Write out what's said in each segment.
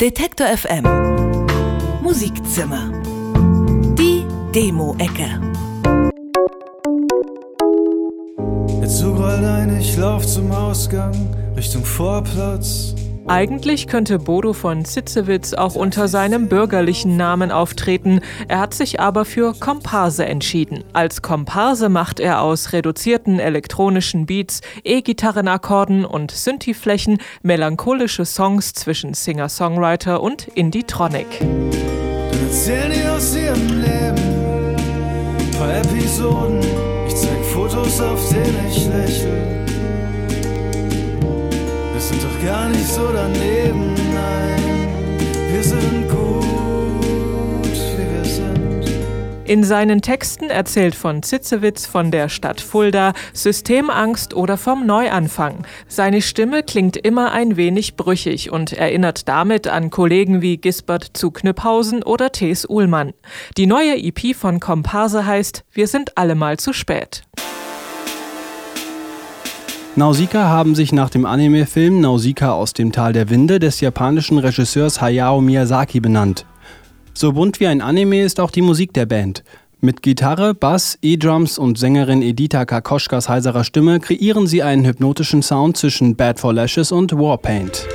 Detektor FM Musikzimmer. Die Demo-Ecke. Der Zug rollt ein, ich lauf zum Ausgang, Richtung Vorplatz. Eigentlich könnte Bodo von Zitzewitz auch unter seinem bürgerlichen Namen auftreten. Er hat sich aber für Komparse entschieden. Als Komparse macht er aus reduzierten elektronischen Beats, E-Gitarrenakkorden und Synthi-Flächen melancholische Songs zwischen Singer-Songwriter und Indie-Tronic. Dann erzählen die aus ihrem Leben ein paar Episoden. Ich zeig Fotos, auf denen ich lächle. Sind doch gar nicht so daneben, nein. Wir sind gut, wie wir sind. In seinen Texten erzählt von Zitzewitz von der Stadt Fulda, Systemangst oder vom Neuanfang. Seine Stimme klingt immer ein wenig brüchig und erinnert damit an Kollegen wie Gisbert zu Knüpphausen oder Thes Uhlmann. Die neue EP von Komparse heißt Wir sind alle mal zu spät. Nausicaa haben sich nach dem Anime-Film Nausicaa aus dem Tal der Winde des japanischen Regisseurs Hayao Miyazaki benannt. So bunt wie ein Anime ist auch die Musik der Band. Mit Gitarre, Bass, E-Drums und Sängerin Edita Kakoschkas heiserer Stimme kreieren sie einen hypnotischen Sound zwischen Bad for Lashes und Warpaint.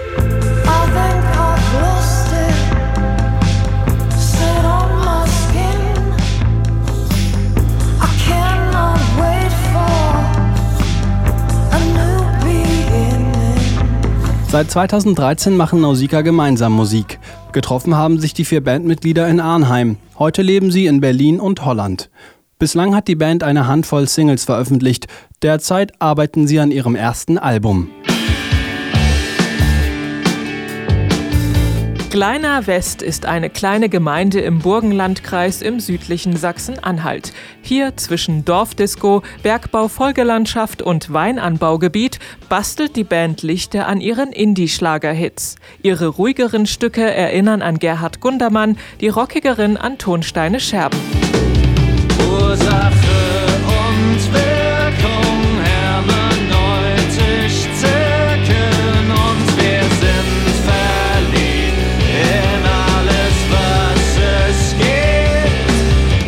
Seit 2013 machen Nausicaa gemeinsam Musik. Getroffen haben sich die vier Bandmitglieder in Arnheim. Heute leben sie in Berlin und Holland. Bislang hat die Band eine Handvoll Singles veröffentlicht. Derzeit arbeiten sie an ihrem ersten Album. Kleiner West ist eine kleine Gemeinde im Burgenlandkreis im südlichen Sachsen-Anhalt. Hier zwischen Dorfdisco, Bergbau-Folgelandschaft und Weinanbaugebiet bastelt die Band Lichte an ihren Indie-Schlager-Hits. Ihre ruhigeren Stücke erinnern an Gerhard Gundermann, die rockigeren an Tonsteine Scherben.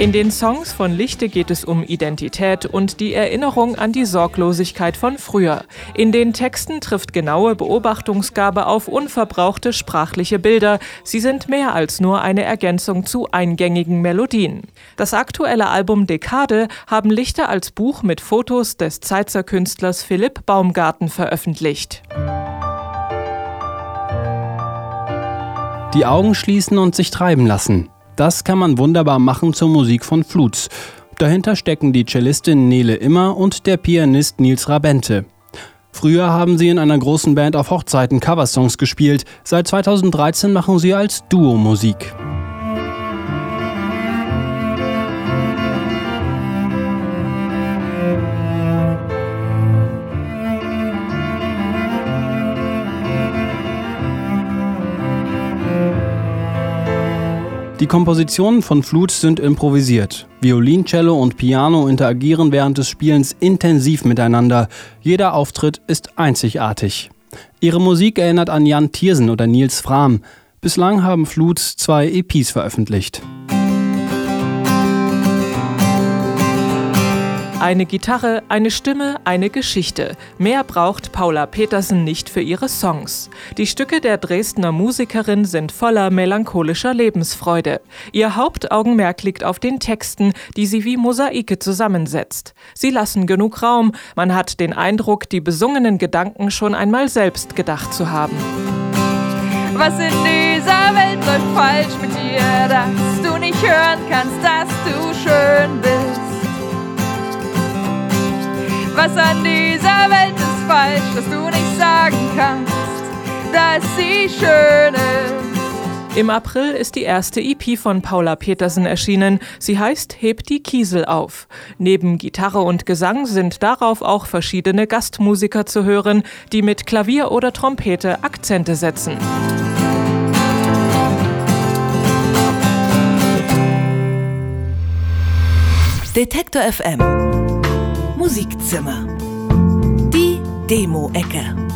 In den Songs von Lichte geht es um Identität und die Erinnerung an die Sorglosigkeit von früher. In den Texten trifft genaue Beobachtungsgabe auf unverbrauchte sprachliche Bilder. Sie sind mehr als nur eine Ergänzung zu eingängigen Melodien. Das aktuelle Album Dekade haben Lichte als Buch mit Fotos des Zeitzer Künstlers Philipp Baumgarten veröffentlicht. Die Augen schließen und sich treiben lassen. Das kann man wunderbar machen zur Musik von Fluts. Dahinter stecken die Cellistin Nele Immer und der Pianist Nils Rabente. Früher haben sie in einer großen Band auf Hochzeiten Coversongs gespielt. Seit 2013 machen sie als Duo Musik. Die Kompositionen von Flut sind improvisiert. Violin, Cello und Piano interagieren während des Spielens intensiv miteinander. Jeder Auftritt ist einzigartig. Ihre Musik erinnert an Jan Thiersen oder Nils Frahm. Bislang haben Flut zwei EPs veröffentlicht. Eine Gitarre, eine Stimme, eine Geschichte. Mehr braucht Paula Petersen nicht für ihre Songs. Die Stücke der Dresdner Musikerin sind voller melancholischer Lebensfreude. Ihr Hauptaugenmerk liegt auf den Texten, die sie wie Mosaike zusammensetzt. Sie lassen genug Raum, man hat den Eindruck, die besungenen Gedanken schon einmal selbst gedacht zu haben. Was in dieser Welt läuft falsch mit dir, dass du nicht hören kannst, dass du schön bist. Was an dieser Welt ist falsch, dass du nicht sagen kannst, dass sie schön ist. Im April ist die erste EP von Paula Petersen erschienen. Sie heißt Heb die Kiesel auf. Neben Gitarre und Gesang sind darauf auch verschiedene Gastmusiker zu hören, die mit Klavier oder Trompete Akzente setzen. Detektor FM Musikzimmer. Die Demo-Ecke.